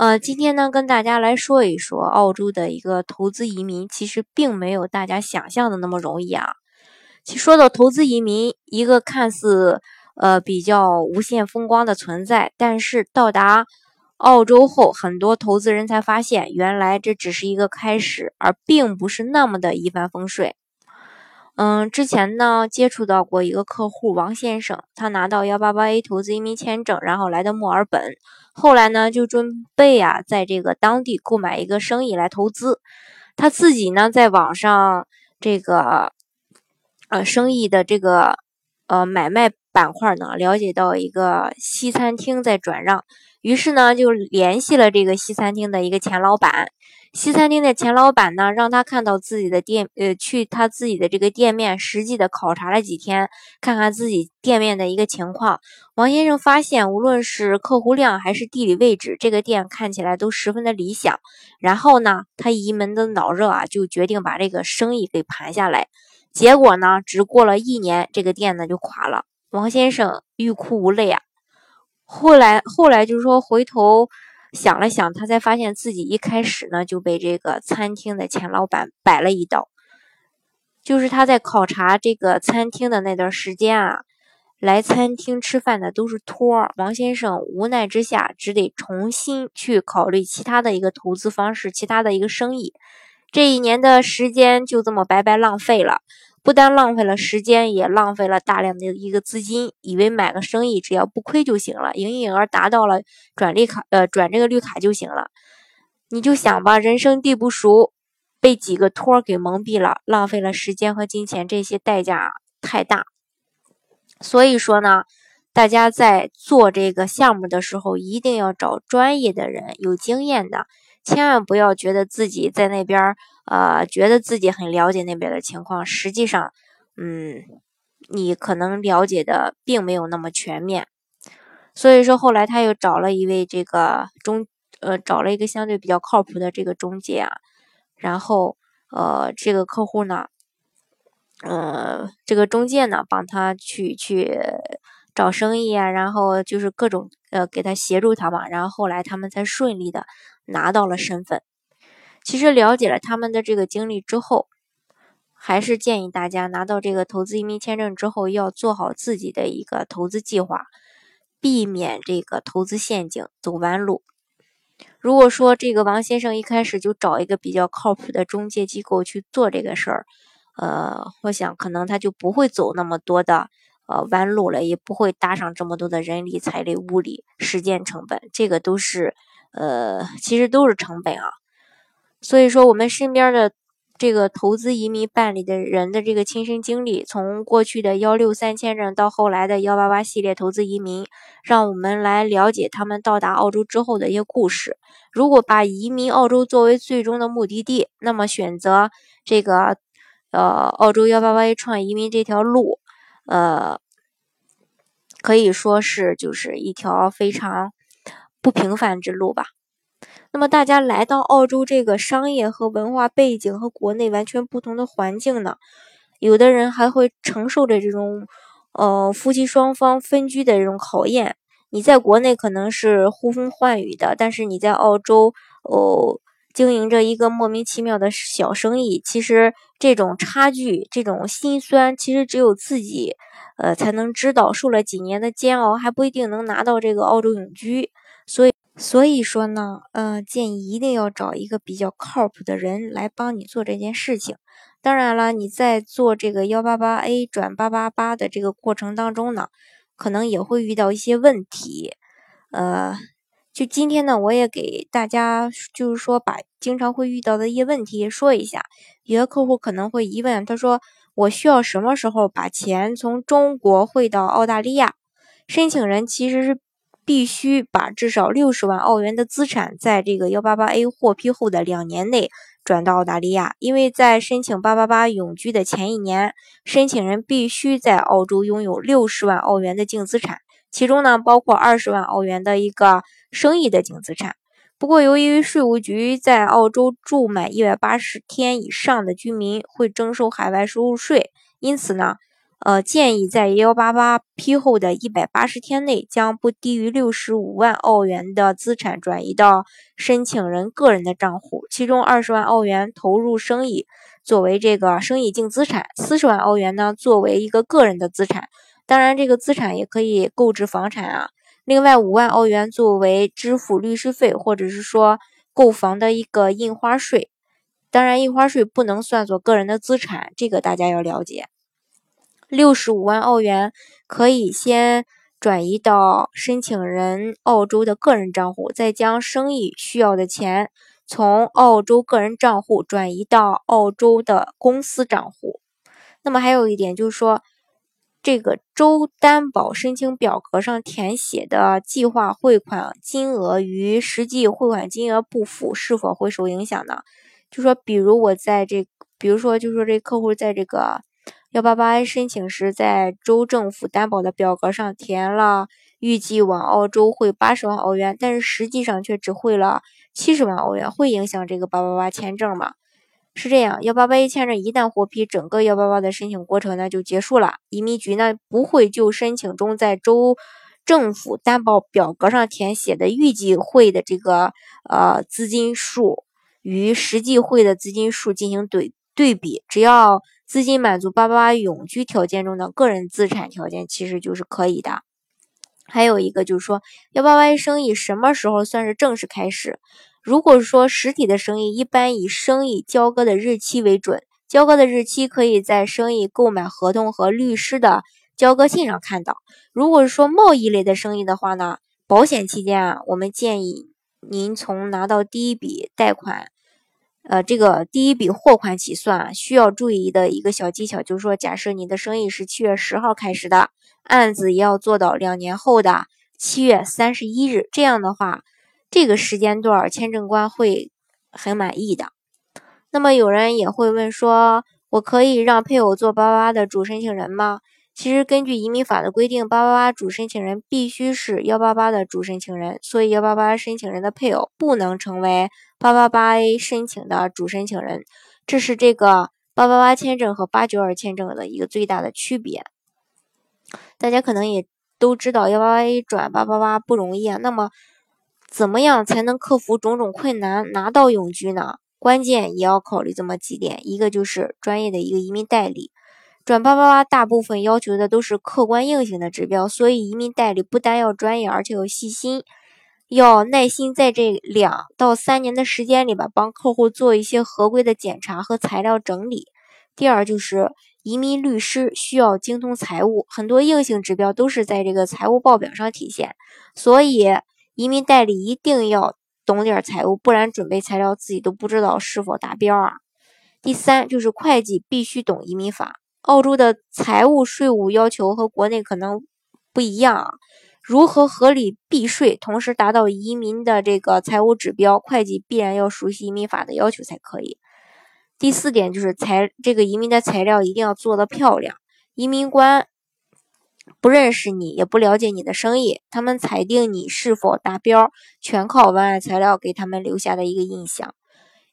呃，今天呢，跟大家来说一说澳洲的一个投资移民，其实并没有大家想象的那么容易啊。其说到投资移民，一个看似呃比较无限风光的存在，但是到达澳洲后，很多投资人才发现，原来这只是一个开始，而并不是那么的一帆风顺。嗯，之前呢接触到过一个客户王先生，他拿到幺八八 A 投资移民签证，然后来到墨尔本，后来呢就准备啊在这个当地购买一个生意来投资。他自己呢在网上这个呃生意的这个呃买卖板块呢了解到一个西餐厅在转让，于是呢就联系了这个西餐厅的一个前老板。西餐厅的前老板呢，让他看到自己的店，呃，去他自己的这个店面实际的考察了几天，看看自己店面的一个情况。王先生发现，无论是客户量还是地理位置，这个店看起来都十分的理想。然后呢，他一门的脑热啊，就决定把这个生意给盘下来。结果呢，只过了一年，这个店呢就垮了。王先生欲哭无泪啊。后来，后来就是说回头。想了想，他才发现自己一开始呢就被这个餐厅的前老板摆了一道。就是他在考察这个餐厅的那段时间啊，来餐厅吃饭的都是托儿。王先生无奈之下，只得重新去考虑其他的一个投资方式，其他的一个生意。这一年的时间就这么白白浪费了。不但浪费了时间，也浪费了大量的一个资金。以为买个生意只要不亏就行了，营业额达到了转绿卡，呃，转这个绿卡就行了。你就想吧，人生地不熟，被几个托给蒙蔽了，浪费了时间和金钱，这些代价太大。所以说呢，大家在做这个项目的时候，一定要找专业的人，有经验的。千万不要觉得自己在那边儿呃，觉得自己很了解那边的情况，实际上，嗯，你可能了解的并没有那么全面。所以说，后来他又找了一位这个中，呃，找了一个相对比较靠谱的这个中介啊，然后，呃，这个客户呢，呃，这个中介呢，帮他去去找生意啊，然后就是各种呃，给他协助他嘛，然后后来他们才顺利的。拿到了身份，其实了解了他们的这个经历之后，还是建议大家拿到这个投资移民签证之后，要做好自己的一个投资计划，避免这个投资陷阱走弯路。如果说这个王先生一开始就找一个比较靠谱的中介机构去做这个事儿，呃，我想可能他就不会走那么多的呃弯路了，也不会搭上这么多的人力、财力、物力、时间成本，这个都是。呃，其实都是成本啊，所以说我们身边的这个投资移民办理的人的这个亲身经历，从过去的幺六三签证到后来的幺八八系列投资移民，让我们来了解他们到达澳洲之后的一些故事。如果把移民澳洲作为最终的目的地，那么选择这个呃澳洲幺八八创业移民这条路，呃，可以说是就是一条非常。不平凡之路吧。那么大家来到澳洲这个商业和文化背景和国内完全不同的环境呢，有的人还会承受着这种呃夫妻双方分居的这种考验。你在国内可能是呼风唤雨的，但是你在澳洲哦经营着一个莫名其妙的小生意，其实这种差距、这种心酸，其实只有自己呃才能知道。受了几年的煎熬，还不一定能拿到这个澳洲永居。所以，所以说呢，呃，建议一定要找一个比较靠谱的人来帮你做这件事情。当然了，你在做这个幺八八 A 转八八八的这个过程当中呢，可能也会遇到一些问题。呃，就今天呢，我也给大家就是说把经常会遇到的一些问题说一下。有的客户可能会疑问，他说我需要什么时候把钱从中国汇到澳大利亚？申请人其实是。必须把至少六十万澳元的资产，在这个幺八八 A 获批后的两年内转到澳大利亚，因为在申请八八八永居的前一年，申请人必须在澳洲拥有六十万澳元的净资产，其中呢包括二十万澳元的一个生意的净资产。不过，由于税务局在澳洲住满一百八十天以上的居民会征收海外收入税，因此呢，呃，建议在幺八八批后的一百八十天内，将不低于六十五万澳元的资产转移到申请人个人的账户，其中二十万澳元投入生意，作为这个生意净资产；四十万澳元呢，作为一个个人的资产。当然，这个资产也可以购置房产啊。另外五万澳元作为支付律师费，或者是说购房的一个印花税。当然，印花税不能算作个人的资产，这个大家要了解。六十五万澳元可以先转移到申请人澳洲的个人账户，再将生意需要的钱从澳洲个人账户转移到澳洲的公司账户。那么还有一点就是说。这个州担保申请表格上填写的计划汇款金额与实际汇款金额不符，是否会受影响呢？就说，比如我在这，比如说，就说这客户在这个幺八八 A 申请时，在州政府担保的表格上填了预计往澳洲汇八十万澳元，但是实际上却只汇了七十万澳元，会影响这个八八八签证吗？是这样，幺八八一签证一旦获批，整个幺八八的申请过程呢就结束了。移民局呢不会就申请中在州政府担保表格上填写的预计汇的这个呃资金数与实际汇的资金数进行对对比，只要资金满足八八八永居条件中的个人资产条件，其实就是可以的。还有一个就是说，幺八八生意什么时候算是正式开始？如果说实体的生意，一般以生意交割的日期为准，交割的日期可以在生意购买合同和律师的交割信上看到。如果说贸易类的生意的话呢，保险期间啊，我们建议您从拿到第一笔贷款，呃，这个第一笔货款起算，需要注意的一个小技巧就是说，假设你的生意是七月十号开始的，案子也要做到两年后的七月三十一日，这样的话。这个时间段签证官会很满意的。那么有人也会问说，我可以让配偶做八八的主申请人吗？其实根据移民法的规定，八八八主申请人必须是幺八八的主申请人，所以幺八八申请人的配偶不能成为八八八 A 申请的主申请人。这是这个八八八签证和八九二签证的一个最大的区别。大家可能也都知道，幺八八 A 转八八八不容易啊。那么怎么样才能克服种种困难拿到永居呢？关键也要考虑这么几点，一个就是专业的一个移民代理。转八八八大部分要求的都是客观硬性的指标，所以移民代理不单要专业，而且要细心，要耐心在这两到三年的时间里吧，帮客户做一些合规的检查和材料整理。第二就是移民律师需要精通财务，很多硬性指标都是在这个财务报表上体现，所以。移民代理一定要懂点财务，不然准备材料自己都不知道是否达标啊。第三就是会计必须懂移民法，澳洲的财务税务要求和国内可能不一样啊。如何合理避税，同时达到移民的这个财务指标，会计必然要熟悉移民法的要求才可以。第四点就是材这个移民的材料一定要做得漂亮，移民官。不认识你，也不了解你的生意，他们裁定你是否达标，全靠文案材料给他们留下的一个印象。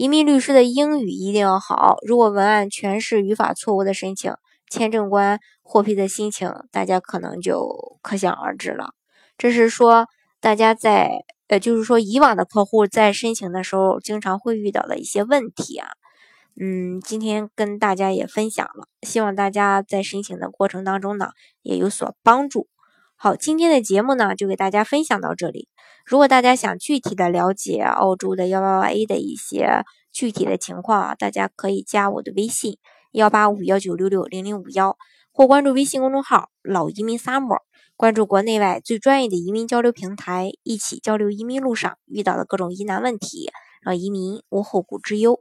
移民律师的英语一定要好，如果文案全是语法错误的申请，签证官获批的心情，大家可能就可想而知了。这是说大家在呃，就是说以往的客户在申请的时候，经常会遇到的一些问题啊。嗯，今天跟大家也分享了，希望大家在申请的过程当中呢也有所帮助。好，今天的节目呢就给大家分享到这里。如果大家想具体的了解澳洲的幺八八 A 的一些具体的情况啊，大家可以加我的微信幺八五幺九六六零零五幺，或关注微信公众号老移民 summer，关注国内外最专业的移民交流平台，一起交流移民路上遇到的各种疑难问题，让移民无后顾之忧。